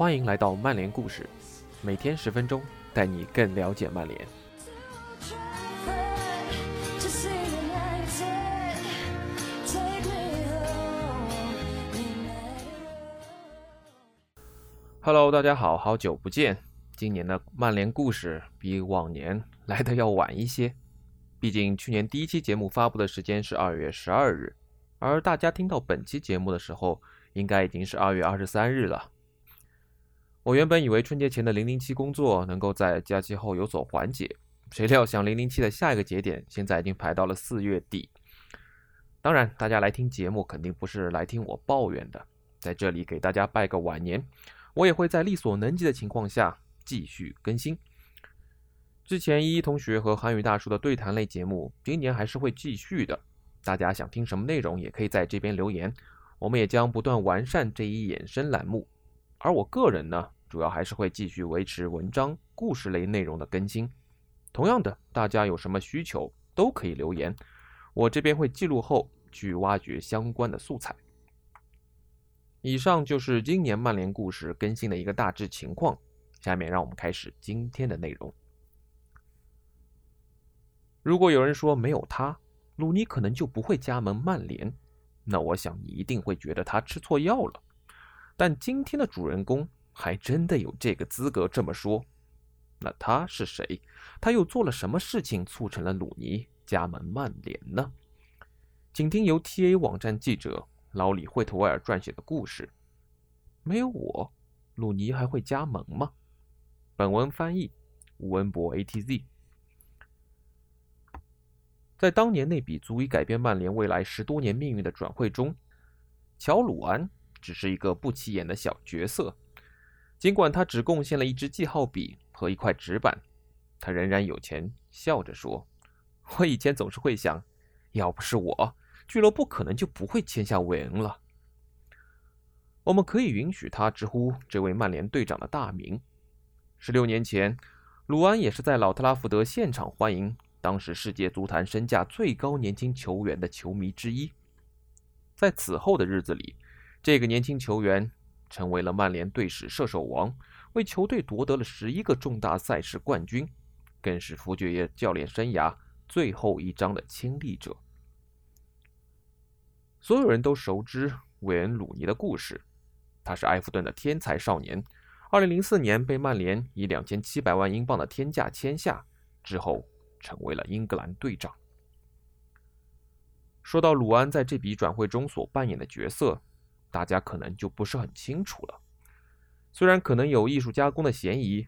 欢迎来到曼联故事，每天十分钟，带你更了解曼联。Hello，大家好，好久不见。今年的曼联故事比往年来的要晚一些，毕竟去年第一期节目发布的时间是二月十二日，而大家听到本期节目的时候，应该已经是二月二十三日了。我原本以为春节前的零零七工作能够在假期后有所缓解，谁料想零零七的下一个节点现在已经排到了四月底。当然，大家来听节目肯定不是来听我抱怨的，在这里给大家拜个晚年，我也会在力所能及的情况下继续更新。之前依依同学和韩语大叔的对谈类节目，今年还是会继续的。大家想听什么内容，也可以在这边留言，我们也将不断完善这一衍生栏目。而我个人呢，主要还是会继续维持文章、故事类内容的更新。同样的，大家有什么需求都可以留言，我这边会记录后去挖掘相关的素材。以上就是今年曼联故事更新的一个大致情况。下面让我们开始今天的内容。如果有人说没有他，鲁尼可能就不会加盟曼联，那我想你一定会觉得他吃错药了。但今天的主人公还真的有这个资格这么说。那他是谁？他又做了什么事情促成了鲁尼加盟曼联呢？请听由 TA 网站记者老李·惠特威尔撰写的故事。没有我，鲁尼还会加盟吗？本文翻译：吴文博 ATZ。在当年那笔足以改变曼联未来十多年命运的转会中，乔·鲁安。只是一个不起眼的小角色，尽管他只贡献了一支记号笔和一块纸板，他仍然有钱笑着说：“我以前总是会想，要不是我，俱乐部可能就不会签下韦恩了。”我们可以允许他直呼这位曼联队长的大名。十六年前，鲁安也是在老特拉福德现场欢迎当时世界足坛身价最高年轻球员的球迷之一。在此后的日子里，这个年轻球员成为了曼联队史射手王，为球队夺得了十一个重大赛事冠军，更是福爵爷教练生涯最后一章的亲历者。所有人都熟知韦恩·鲁尼的故事，他是埃弗顿的天才少年，二零零四年被曼联以两千七百万英镑的天价签下，之后成为了英格兰队长。说到鲁安在这笔转会中所扮演的角色。大家可能就不是很清楚了。虽然可能有艺术加工的嫌疑，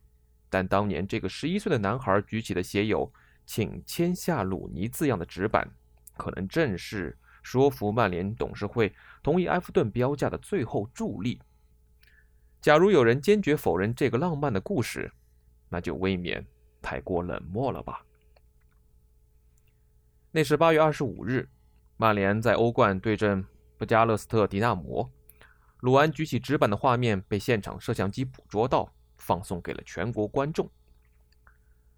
但当年这个十一岁的男孩举起的写有“请签下鲁尼”字样的纸板，可能正是说服曼联董事会同意埃弗顿标价的最后助力。假如有人坚决否认这个浪漫的故事，那就未免太过冷漠了吧。那是八月二十五日，曼联在欧冠对阵。加勒斯特迪纳摩，鲁安举起纸板的画面被现场摄像机捕捉到，放送给了全国观众。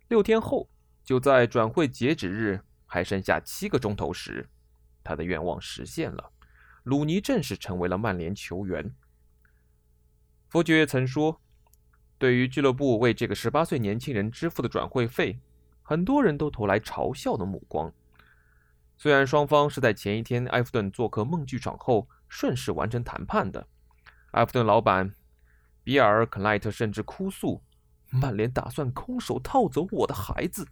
六天后，就在转会截止日还剩下七个钟头时，他的愿望实现了，鲁尼正式成为了曼联球员。佛爵曾说：“对于俱乐部为这个十八岁年轻人支付的转会费，很多人都投来嘲笑的目光。”虽然双方是在前一天埃弗顿做客梦剧场后顺势完成谈判的，埃弗顿老板比尔·肯莱特甚至哭诉：“曼联打算空手套走我的孩子。”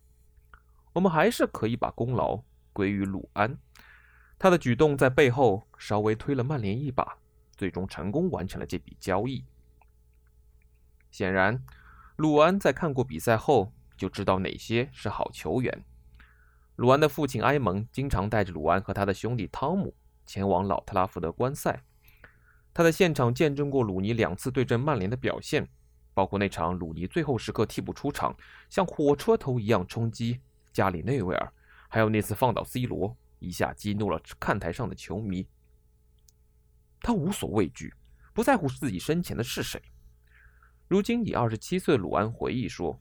我们还是可以把功劳归于鲁安，他的举动在背后稍微推了曼联一把，最终成功完成了这笔交易。显然，鲁安在看过比赛后就知道哪些是好球员。鲁安的父亲埃蒙经常带着鲁安和他的兄弟汤姆前往老特拉福德观赛。他在现场见证过鲁尼两次对阵曼联的表现，包括那场鲁尼最后时刻替补出场，像火车头一样冲击加里内维尔，还有那次放倒 C 罗，一下激怒了看台上的球迷。他无所畏惧，不在乎自己身前的是谁。如今以二十七岁的鲁安回忆说。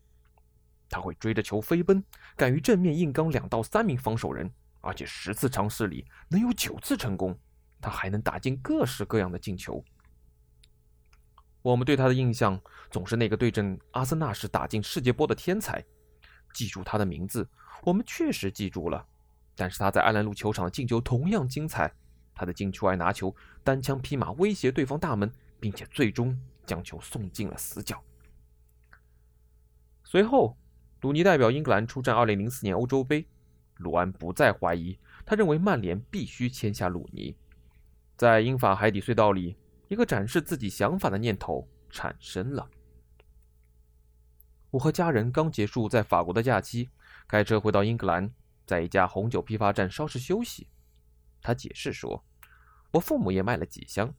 他会追着球飞奔，敢于正面硬刚两到三名防守人，而且十次尝试里能有九次成功。他还能打进各式各样的进球。我们对他的印象总是那个对阵阿森纳时打进世界波的天才。记住他的名字，我们确实记住了。但是他在安兰路球场的进球同样精彩。他的禁区外拿球，单枪匹马威胁对方大门，并且最终将球送进了死角。随后，鲁尼代表英格兰出战2004年欧洲杯。鲁安不再怀疑，他认为曼联必须签下鲁尼。在英法海底隧道里。一个展示自己想法的念头产生了。我和家人刚结束在法国的假期，开车回到英格兰，在一家红酒批发站稍事休息。他解释说：“我父母也卖了几箱。”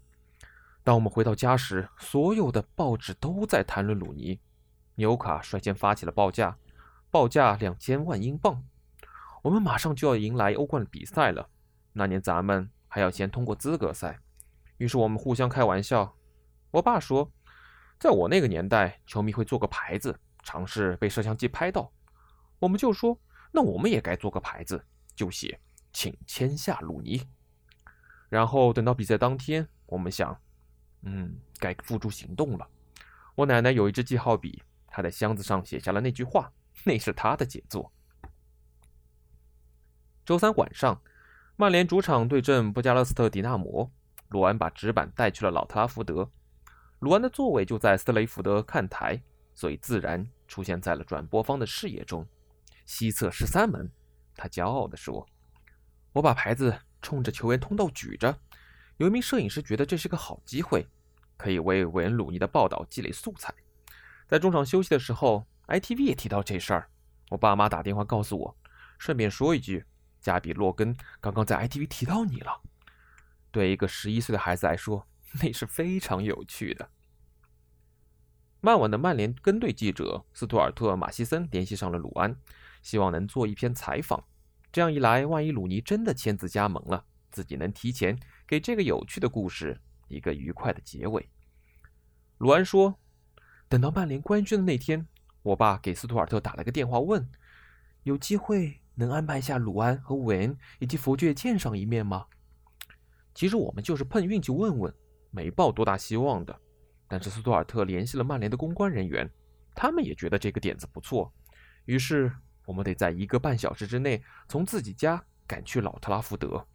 当我们回到家时，所有的报纸都在谈论鲁尼。纽卡率先发起了报价，报价两千万英镑。我们马上就要迎来欧冠比赛了，那年咱们还要先通过资格赛。于是我们互相开玩笑。我爸说，在我那个年代，球迷会做个牌子，尝试被摄像机拍到。我们就说，那我们也该做个牌子，就写“请签下鲁尼”。然后等到比赛当天，我们想，嗯，该付诸行动了。我奶奶有一支记号笔，她在箱子上写下了那句话，那是他的杰作。周三晚上，曼联主场对阵布加勒斯特迪纳摩。鲁安把纸板带去了老特拉福德，鲁安的座位就在斯雷福德看台，所以自然出现在了转播方的视野中。西侧十三门，他骄傲地说：“我把牌子冲着球员通道举着，有一名摄影师觉得这是个好机会，可以为韦恩·鲁尼的报道积累素材。在中场休息的时候，ITV 也提到这事儿，我爸妈打电话告诉我，顺便说一句，加比洛根刚刚在 ITV 提到你了。”对一个十一岁的孩子来说，那是非常有趣的。曼晚的曼联跟队记者斯图尔特·马西森联系上了鲁安，希望能做一篇采访。这样一来，万一鲁尼真的签字加盟了，自己能提前给这个有趣的故事一个愉快的结尾。鲁安说：“等到曼联官宣的那天，我爸给斯图尔特打了个电话，问有机会能安排下鲁安和韦恩以及佛爵见上一面吗？”其实我们就是碰运气问问，没抱多大希望的。但是斯图尔特联系了曼联的公关人员，他们也觉得这个点子不错。于是我们得在一个半小时之内从自己家赶去老特拉福德。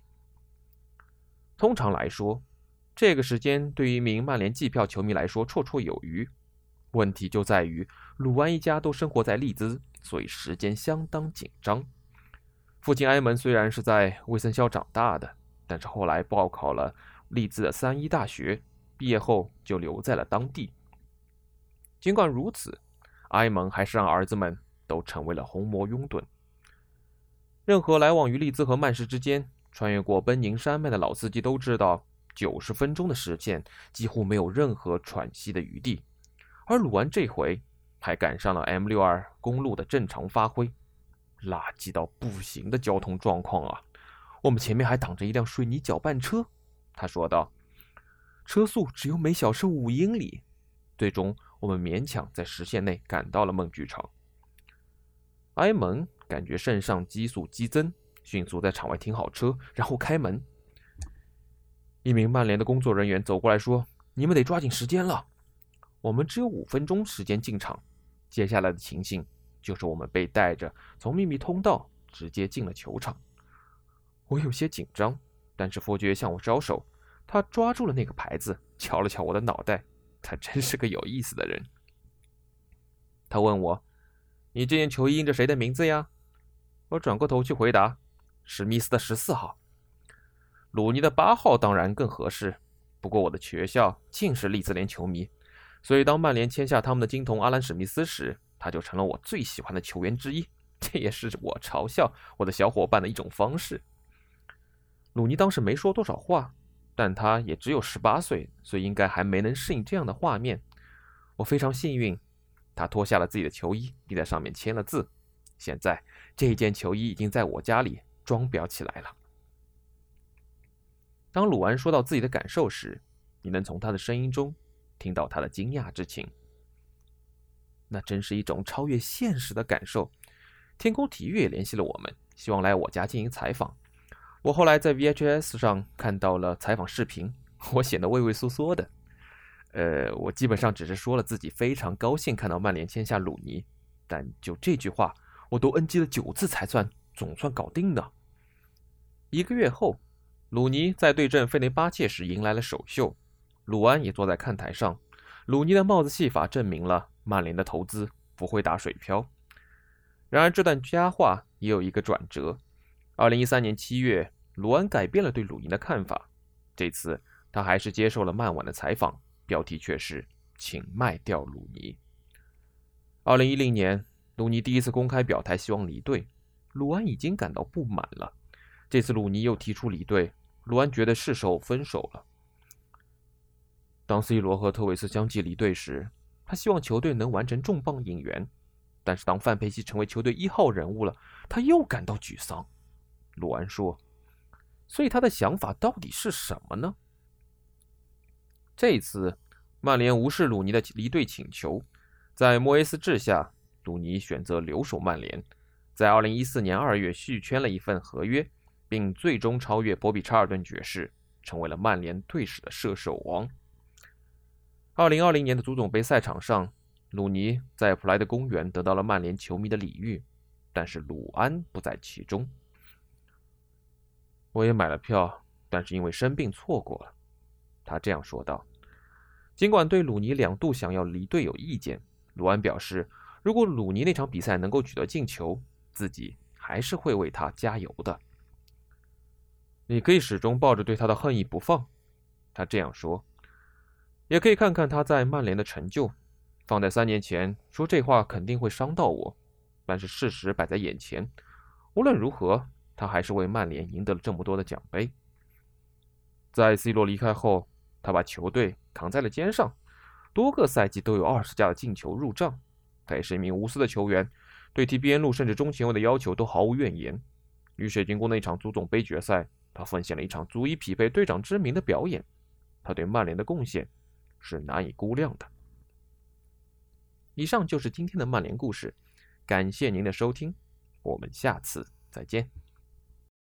通常来说，这个时间对于一名曼联季票球迷来说绰绰有余。问题就在于鲁安一家都生活在利兹，所以时间相当紧张。父亲埃蒙虽然是在威森肖长大的。但是后来报考了利兹的三一大学，毕业后就留在了当地。尽管如此，埃蒙还是让儿子们都成为了红魔拥趸。任何来往于利兹和曼市之间、穿越过奔宁山脉的老司机都知道，九十分钟的时间几乎没有任何喘息的余地。而鲁安这回还赶上了 M 六二公路的正常发挥，垃圾到不行的交通状况啊！我们前面还挡着一辆水泥搅拌车，他说道：“车速只有每小时五英里。”最终，我们勉强在时限内赶到了梦剧场。埃蒙感觉肾上激素激增，迅速在场外停好车，然后开门。一名曼联的工作人员走过来说：“你们得抓紧时间了，我们只有五分钟时间进场。”接下来的情形就是我们被带着从秘密通道直接进了球场。我有些紧张，但是佛爵向我招手，他抓住了那个牌子，敲了敲我的脑袋。他真是个有意思的人。他问我：“你这件球衣印着谁的名字呀？”我转过头去回答：“史密斯的十四号，鲁尼的八号当然更合适。不过我的学校尽是利兹联球迷，所以当曼联签下他们的金童阿兰·史密斯时，他就成了我最喜欢的球员之一。这也是我嘲笑我的小伙伴的一种方式。”鲁尼当时没说多少话，但他也只有十八岁，所以应该还没能适应这样的画面。我非常幸运，他脱下了自己的球衣，并在上面签了字。现在这件球衣已经在我家里装裱起来了。当鲁安说到自己的感受时，你能从他的声音中听到他的惊讶之情。那真是一种超越现实的感受。天空体育也联系了我们，希望来我家进行采访。我后来在 VHS 上看到了采访视频，我显得畏畏缩缩的。呃，我基本上只是说了自己非常高兴看到曼联签下鲁尼，但就这句话，我都 NG 了九次才算总算搞定的。一个月后，鲁尼在对阵费内巴切时迎来了首秀，鲁安也坐在看台上。鲁尼的帽子戏法证明了曼联的投资不会打水漂。然而，这段佳话也有一个转折。二零一三年七月，鲁安改变了对鲁尼的看法，这次他还是接受了曼晚的采访。标题却是“请卖掉鲁尼”。二零一零年，鲁尼第一次公开表态希望离队，鲁安已经感到不满了。这次鲁尼又提出离队，鲁安觉得是时候分手了。当 C 罗和特维斯相继离队时，他希望球队能完成重磅引援，但是当范佩西成为球队一号人物了，他又感到沮丧。鲁安说：“所以他的想法到底是什么呢？”这次，曼联无视鲁尼的离队请求，在莫耶斯治下，鲁尼选择留守曼联，在2014年2月续签了一份合约，并最终超越波比·查尔顿爵士，成为了曼联队史的射手王。2020年的足总杯赛场上，鲁尼在普莱德公园得到了曼联球迷的礼遇，但是鲁安不在其中。我也买了票，但是因为生病错过了。他这样说道。尽管对鲁尼两度想要离队有意见，鲁安表示，如果鲁尼那场比赛能够取得进球，自己还是会为他加油的。你可以始终抱着对他的恨意不放，他这样说。也可以看看他在曼联的成就。放在三年前说这话肯定会伤到我，但是事实摆在眼前，无论如何，他还是为曼联赢得了这么多的奖杯。在 C 罗离开后。他把球队扛在了肩上，多个赛季都有二十加的进球入账。他也是一名无私的球员，对踢边路甚至中前卫的要求都毫无怨言。与水晶宫那场足总杯决赛，他奉献了一场足以匹配队长之名的表演。他对曼联的贡献是难以估量的。以上就是今天的曼联故事，感谢您的收听，我们下次再见。